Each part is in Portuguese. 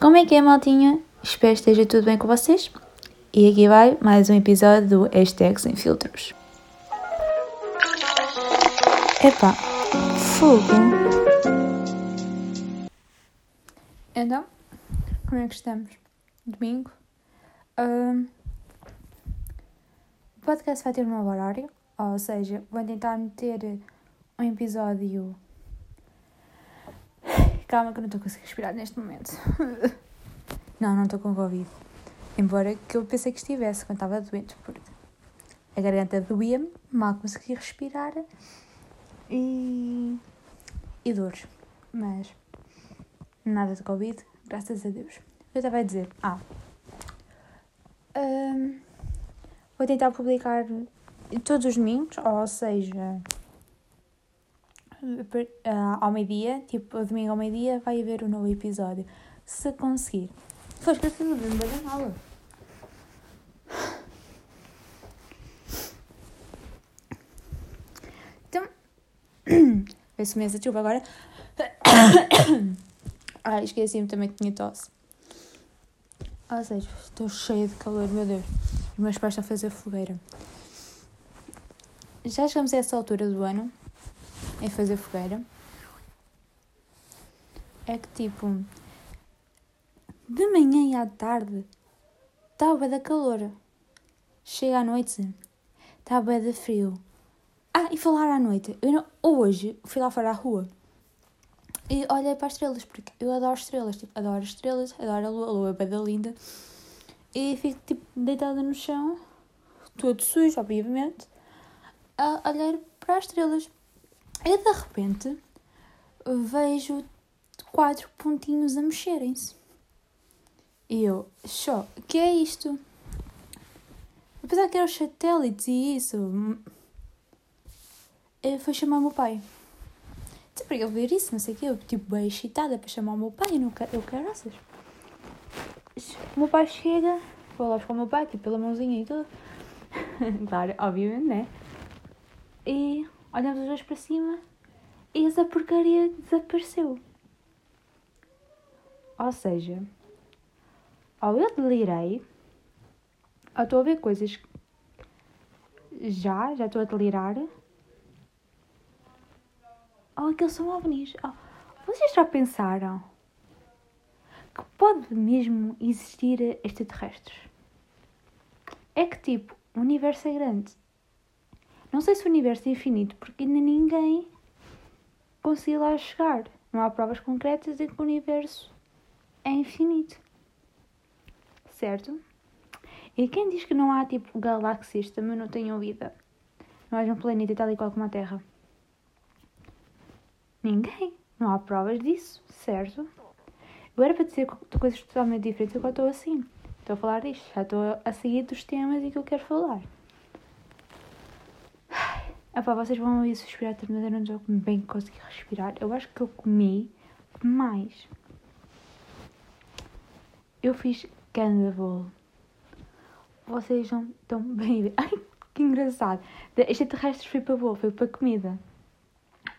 Como é que é, maltinha? Espero que esteja tudo bem com vocês. E aqui vai mais um episódio do Hashtag Sem Filtros. Epá, fogo! Então, como é que estamos? Domingo. Ahm, o podcast vai ter um novo horário, ou seja, vou tentar meter um episódio. Calma que eu não estou a conseguir respirar neste momento. não, não estou com Covid. Embora que eu pensei que estivesse quando estava doente, porque a garganta doía-me, mal conseguia respirar e. e dores. Mas nada de Covid, graças a Deus. Eu estava a dizer, ah, hum, vou tentar publicar todos os domingos, ou seja, ao meio-dia, tipo, domingo ao meio-dia, vai haver um novo episódio. Se conseguir. Foi esquecido de me dar aula. Então, peço imensa desculpa agora. Ai, esqueci-me também que tinha tosse. Ou seja, estou cheia de calor, meu Deus. Os meus pais estão a fazer fogueira. Já chegamos a essa altura do ano, em fazer fogueira. É que tipo, de manhã e à tarde, está bué da calor. Chega à noite, está bué de frio. Ah, e falar à noite. Eu não- hoje fui lá fora à rua e olhei para as estrelas, porque eu adoro estrelas. Tipo, adoro estrelas, adoro a lua, a lua é bué da linda. E fico tipo deitada no chão, todo sujo, obviamente, a olhar para as estrelas. E de repente vejo quatro pontinhos a mexerem-se. E eu, só, que é isto? Eu pensava que eram os satélites e isso. Eu fui chamar o meu pai. Tipo, para ele ver isso, não sei o quê. Eu, tipo, bem excitada para chamar o meu pai. Eu, não quero, eu caraças. O meu pai chega, vou lá buscar o meu pai, tipo, pela mãozinha e tudo. claro, obviamente, né? E olhamos os dois para cima e essa porcaria desapareceu. Ou seja, ou eu delirei, ou estou a ver coisas já, já estou a delirar, ou aqueles são ovnis. Oh, vocês já pensaram que pode mesmo existir extraterrestres? É que tipo, o universo é grande. Não sei se o universo é infinito, porque ainda ninguém conseguiu lá chegar. Não há provas concretas de que o universo é infinito. Certo? E quem diz que não há tipo galáxias também não tenham vida? Não haja um planeta tal e qual como a Terra? Ninguém. Não há provas disso, certo? Eu era para dizer co- coisas totalmente diferentes, agora estou assim. Estou a falar disto, já estou a seguir dos temas e que eu quero falar. Epá, vocês vão ouvir suspirar tanto, mas eu não estou bem conseguir respirar. Eu acho que eu comi demais. Eu fiz canda bolo. Vocês não estão bem. Ai, que engraçado. De extraterrestres foi para bolo, foi para comida.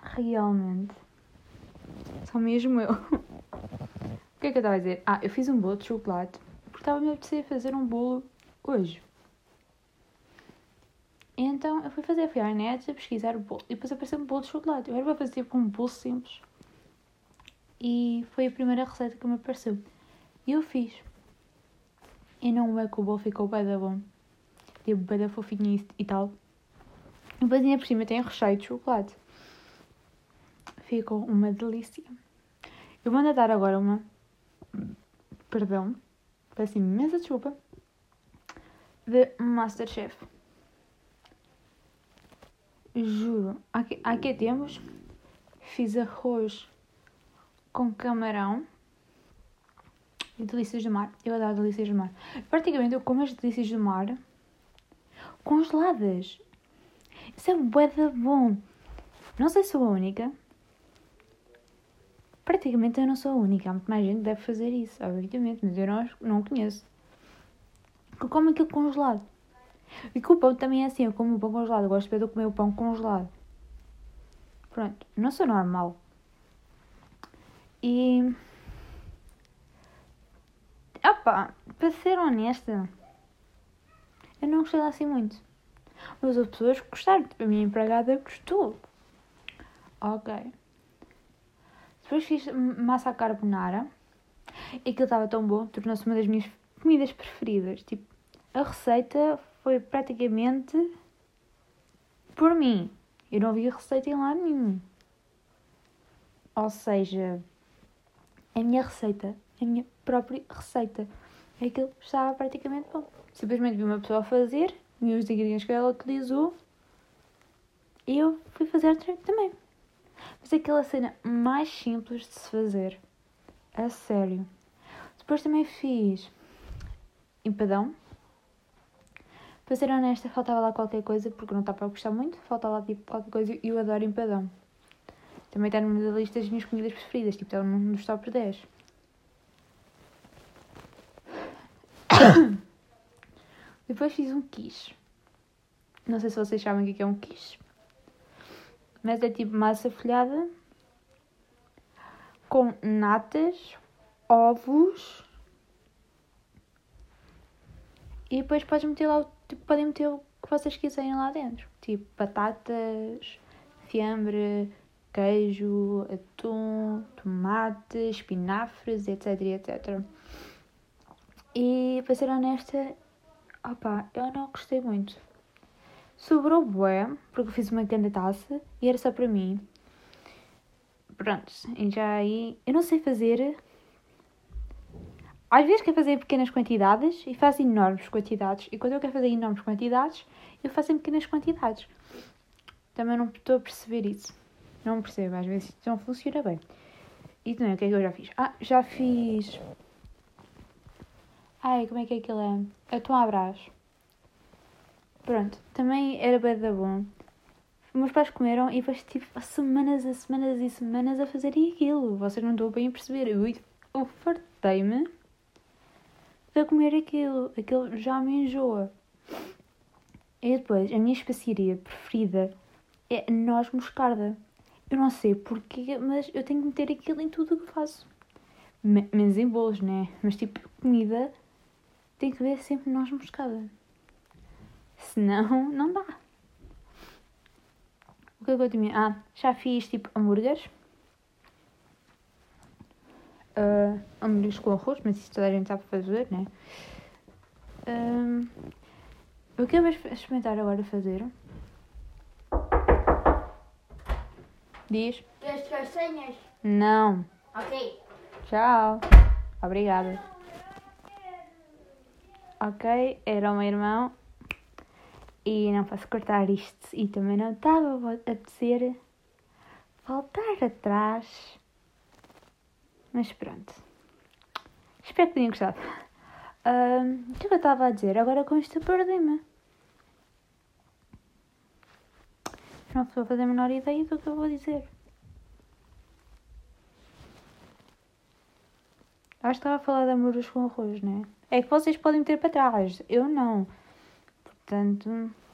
Realmente. Só mesmo eu. O que é que eu estava a dizer? Ah, eu fiz um bolo de chocolate. Porque estava-me a apetecer fazer um bolo hoje. Então eu fui fazer, fui à net pesquisar o bolo. E depois apareceu um bolo de chocolate. Eu era para fazer tipo um bolo simples. E foi a primeira receita que me apareceu. E eu fiz. E não é que o bolo ficou bem da bom. Tipo, bem da fofinho e, e tal. E depois ainda por cima tem recheio de chocolate. Ficou uma delícia. Eu vou dar agora uma. Perdão. Peço imensa desculpa. De Masterchef. Juro. Aqui, aqui temos. Fiz arroz com camarão e delícias do mar. Eu adoro delícias do mar. Praticamente eu como as delícias do mar congeladas. Isso é bué bom. Não sei se sou a única. Praticamente eu não sou a única. Há muito mais gente que deve fazer isso, obviamente, mas eu não, não conheço. Que come aquilo congelado. E que o pão também é assim, eu como o pão congelado. Eu gosto de comer o pão congelado. Pronto, não sou normal. E pá, para ser honesta, eu não gostei assim muito. Mas as pessoas gostaram. A minha empregada gostou. Ok. Depois fiz massa carbonara. E aquilo estava tão bom, tornou-se uma das minhas comidas preferidas. Tipo, a receita foi praticamente por mim. Eu não vi a receita em lado nenhum. Ou seja, a minha receita, a minha própria receita. Aquilo estava praticamente bom. Simplesmente vi uma pessoa fazer, vi os ingredientes que ela utilizou e eu fui fazer também. Mas é aquela cena mais simples de se fazer. A sério. Depois também fiz empadão. Para ser honesta, faltava lá qualquer coisa, porque não está para gostar muito. Faltava lá tipo qualquer coisa e eu adoro empadão. Também está numa da lista das minhas comidas preferidas, tipo, está num dos top 10. Depois fiz um quiche. Não sei se vocês sabem o que é um quiche. Mas é tipo massa folhada com natas, ovos e depois podes meter lá, tipo, podem meter o que vocês quiserem lá dentro. Tipo batatas, fiambre, queijo, atum, tomate, espinafres, etc, etc. E para ser honesta, opa, eu não gostei muito. Sobrou bué, porque eu fiz uma grande taça e era só para mim. Pronto, e já aí. Eu não sei fazer. Às vezes quero fazer em pequenas quantidades e faço enormes quantidades. E quando eu quero fazer enormes quantidades, eu faço em pequenas quantidades. Também não estou a perceber isso. Não percebo, às vezes não funciona bem. E também, o que é que eu já fiz? Ah, já fiz. Ai, como é que é aquilo é? Atum à brás. Pronto, também era bem da bom. Meus pais comeram e depois tive semanas e semanas e semanas a fazerem aquilo. Vocês não estão bem a perceber. Eu fartei-me de comer aquilo. Aquilo já me enjoa. E depois, a minha especiaria preferida é noz moscarda. Eu não sei porquê, mas eu tenho que meter aquilo em tudo o que faço. Menos em bolos, né? Mas tipo, comida tem que ver sempre noz moscada. Senão, não dá. O que é que eu tinha? Ah, já fiz tipo hambúrgueres. Uh, hambúrgueres com arroz, mas isso toda a gente sabe fazer, né? Uh, o que eu vou experimentar agora fazer? Diz. Queres castanhas? Não. Ok. Tchau. Obrigada. Ok, era o meu irmão e não posso cortar isto e também não estava a apetecer voltar atrás. Mas pronto. Espero que tenham gostado. Um, o que eu estava a dizer? Agora com isto perdi-me. Não estou a fazer a menor ideia do que eu vou dizer. Acho que estava a falar de amores com arroz, né? É que vocês podem ter para trás. Eu não. Portanto.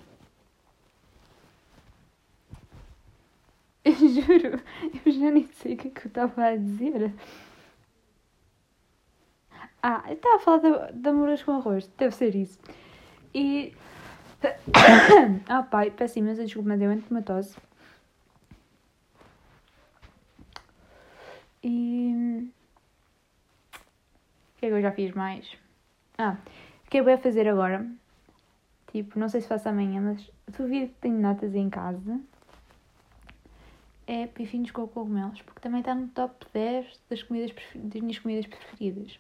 Eu juro, eu já nem sei o que é que eu estava a dizer. Ah, eu estava a falar de, de com arroz, deve ser isso. E. ah, pai, peço imensa desculpa, mas uma tosse. E. O que é que eu já fiz mais? Ah, o que é eu vou fazer agora? Tipo, não sei se faço amanhã, mas duvido que tenho natas em casa. É pifinhos com cogumelos, porque também está no top 10 das, comidas, das minhas comidas preferidas.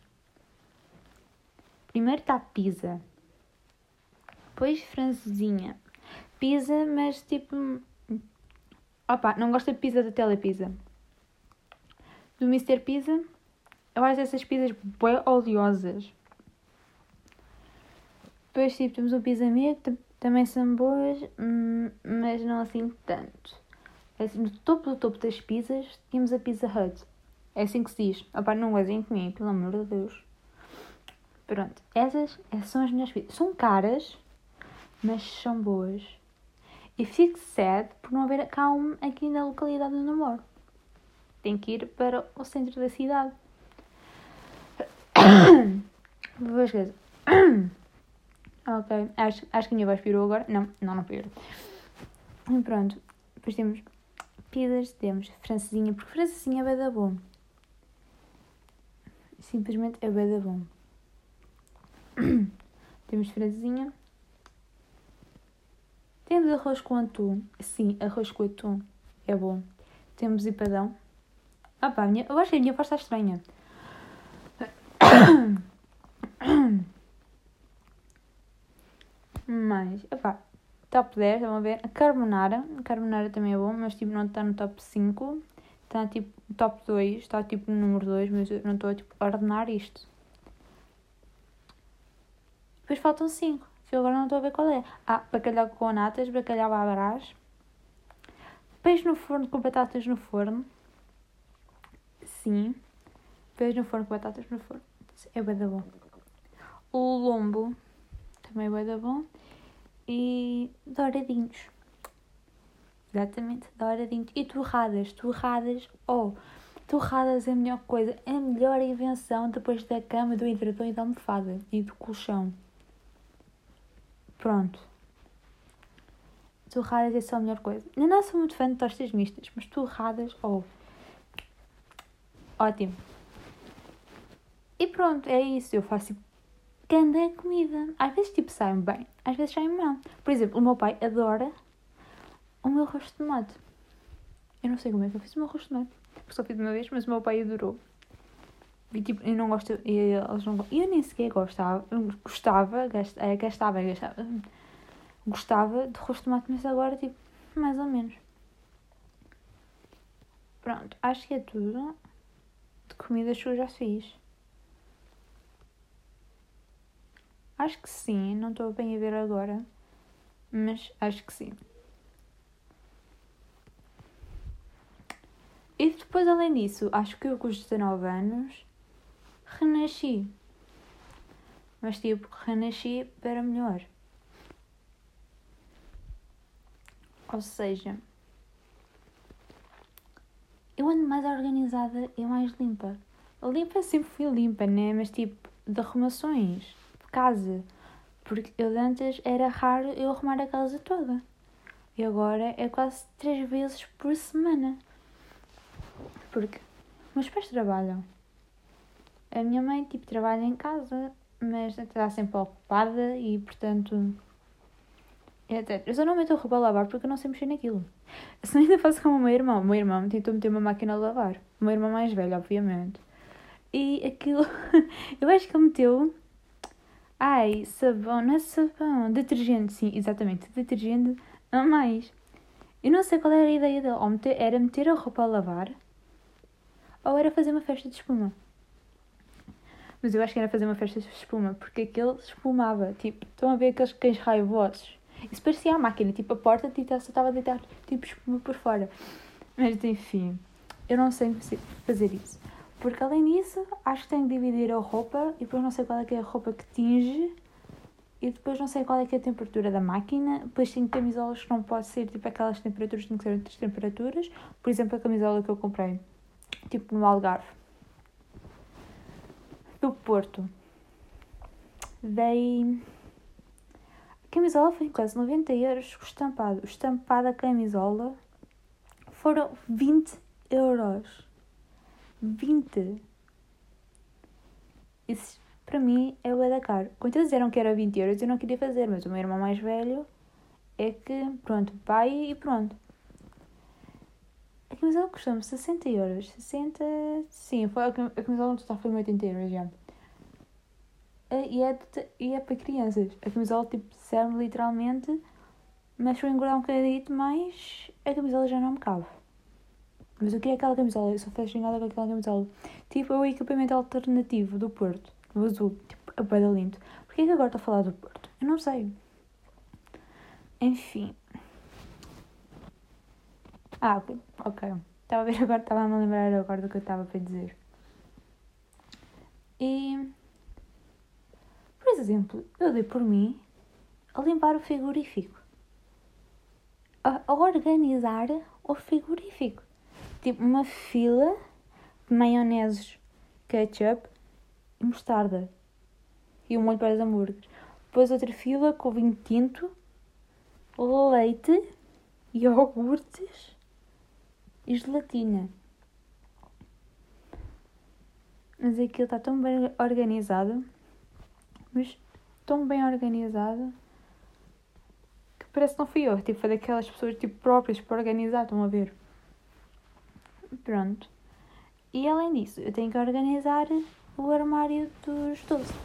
Primeiro está pizza. Depois francesinha. Pizza, mas tipo... Opa, não gosto de pizza da Telepizza. Do Mr. Pizza, eu acho essas pizzas bem oleosas. Depois, tipo, temos o Pizza Amigo, também são boas, hum, mas não assim tanto. É assim, no topo do topo das pizzas, tínhamos a Pizza Hut. É assim que se diz. Opá, não gozem comigo, pelo amor de Deus. Pronto, essas são as minhas pizzas. São caras, mas são boas. E fico sad por não haver um aqui na localidade onde eu moro. Tenho que ir para o centro da cidade. depois esqueço. ok, acho, acho que a minha voz pirou agora. Não, não, não pirou. Pronto. Depois temos pizzas, temos francesinha, porque francesinha é bem da bom. Simplesmente é bem da bom. temos francesinha. Temos arroz com atum. Sim, arroz com atum é bom. Temos empadão. Ah pá, minha, eu acho que a minha voz está estranha. Mas, opá, top 10, vamos ver. A carbonara. A carbonara também é bom, mas tipo, não está no top 5. Está tipo top 2, está tipo no número 2, mas eu não estou tipo, a ordenar isto. Depois faltam 5, que eu agora não estou a ver qual é. Ah, bacalhau com natas, bacalhau à brás. Peixe no forno com batatas no forno. Sim. Peixe no forno com batatas no forno. É bem da bom. O lombo também é bem da bom. E douradinhos. Exatamente, douradinhos. E torradas. Torradas, oh, torradas é a melhor coisa. É a melhor invenção depois da cama, do edredom e da almofada. E do colchão. Pronto. Torradas é só a melhor coisa. Eu não sou muito fã de tostas mistas, mas torradas, oh. Ótimo. E pronto, é isso. Eu faço tipo comida. Às vezes tipo sai bem, às vezes sai mal. Por exemplo, o meu pai adora o meu rosto de tomate. Eu não sei como é que eu fiz o meu rosto de tomate. Porque só fiz uma vez, mas o meu pai adorou. E tipo, eu não gosto, eles não Eu nem sequer gostava, gostava, gastava, gastava, gastava, gostava de rosto de tomate, mas agora tipo, mais ou menos. Pronto, acho que é tudo de comidas que eu já fiz. Acho que sim, não estou bem a ver agora, mas acho que sim. E depois, além disso, acho que eu com os 19 anos renasci. Mas tipo, renasci para melhor. Ou seja, eu ando mais organizada e mais limpa. Limpa sempre fui limpa, né? Mas tipo, de arrumações, de casa. Porque eu antes era raro eu arrumar a casa toda. E agora é quase três vezes por semana. Porque meus pais trabalham. A minha mãe, tipo, trabalha em casa, mas está sempre ocupada e, portanto, eu só não meto a roupa a lavar porque eu não sei mexer naquilo. Só ainda faço como o meu irmão. O meu irmão tentou meter uma máquina a lavar. O meu irmão mais velho, obviamente. E aquilo. eu acho que ele meteu. Ai, sabão, não é sabão. Detergente, sim, exatamente. Detergente a mais. Eu não sei qual era a ideia dele. Ou meter, era meter a roupa a lavar. Ou era fazer uma festa de espuma. Mas eu acho que era fazer uma festa de espuma. Porque aquele espumava. Tipo, estão a ver aqueles cães raivosos isso parecia a máquina, tipo, a porta só estava a deitar tipo espuma por fora. Mas enfim, eu não sei fazer isso. Porque além disso, acho que tenho que dividir a roupa e depois não sei qual é que é a roupa que tinge e depois não sei qual é que é a temperatura da máquina. Depois tenho camisolas que não pode ser tipo aquelas temperaturas, tem que ser outras temperaturas. Por exemplo, a camisola que eu comprei, tipo no Algarve, do Porto. Dei camisola foi quase 90 euros o estampado. O estampado da camisola foram 20 euros. 20. Isso para mim é o da caro. Quando eles disseram que era 20 euros, eu não queria fazer, mas o meu irmão mais velho é que, pronto, pai e pronto. A camisola custou-me 60 euros. 60. Sim, foi a camisola no total foi 80 euros já. E é, de, e é para crianças. A camisola tipo, serve literalmente, mas se eu engordar um bocadinho mais, a camisola já não me cabe. Mas o que é aquela camisola? Eu sou fascinada com aquela camisola. Tipo, é o equipamento alternativo do Porto, do azul. Tipo, é bem lindo. Porquê que agora estou a falar do Porto? Eu não sei. Enfim. Ah, ok. Estava a ver agora, estava a me lembrar agora do que eu estava para dizer. E por exemplo, eu dei por mim a limpar o frigorífico, a, organizar o frigorífico. Tipo, uma fila de maioneses, ketchup e mostarda. e um molho para os hambúrgueres. Depois outra fila com vinho tinto, leite, iogurtes e gelatina. Mas aquilo está tão bem organizado, mas tão bem organizado que parece que não fui eu. Tipo, foi daquelas pessoas tipo, próprias para organizar, estão a ver? Pronto. E além disso, eu tenho que organizar o armário dos doces.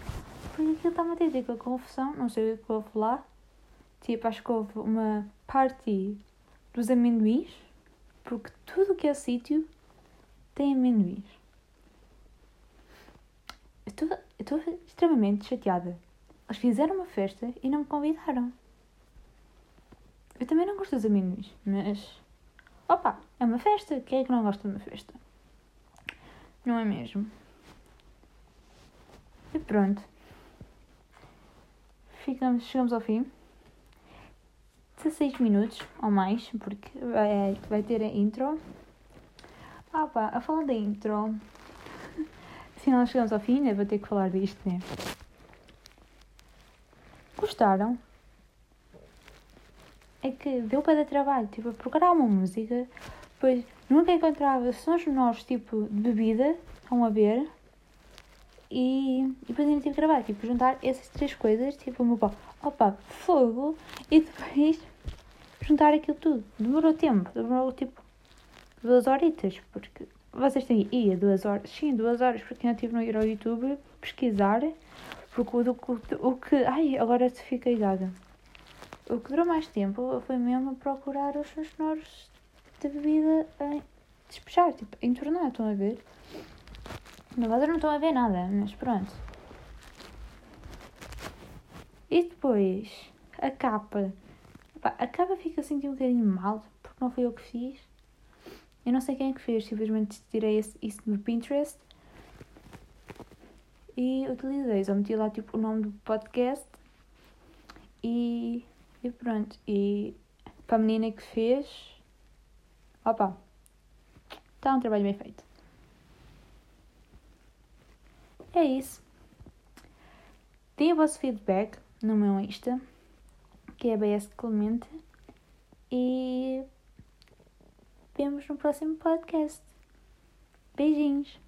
Porque aquilo está-me a ter tipo, a confusão, não sei o que houve lá. Tipo, acho que houve uma party dos amendoins, porque tudo que é sítio tem amendoins. Eu estou extremamente chateada. Eles fizeram uma festa e não me convidaram. Eu também não gosto dos amendoins, mas. Opa, é uma festa. Quem é que não gosta de uma festa? Não é mesmo? E pronto. Ficamos, chegamos ao fim. 16 minutos ou mais, porque vai, vai ter a intro. Ah pá, a falar da intro. Afinal chegamos ao fim, né? Vou ter que falar disto, né? Gostaram? É que deu para dar trabalho, tipo, procurar uma música, depois nunca encontrava sons menores, tipo, de bebida, estão a ver, e, e depois ainda tive que gravar, tipo, juntar essas três coisas, tipo, o opa, fogo, e depois juntar aquilo tudo. Demorou tempo, demorou tipo duas horitas, porque vocês têm, ia duas horas, sim, duas horas, porque eu tive no ir ao YouTube pesquisar, porque o, o, o que, ai, agora se fiquei gaga. O que durou mais tempo foi mesmo procurar os sons sonoros de bebida em despejar, tipo, entornar, estão a ver? Na verdade não estão a ver nada, mas pronto. E depois, a capa. A capa fica assim um bocadinho mal, porque não foi eu que fiz. Eu não sei quem é que fez, simplesmente tirei isso do Pinterest e utilizei. Só meti lá tipo o nome do podcast e, e pronto. E para a menina que fez, opa, está um trabalho bem feito. É isso. Deem o vosso feedback no meu Insta, que é BS Clemente, e vemos no próximo podcast. Beijinhos.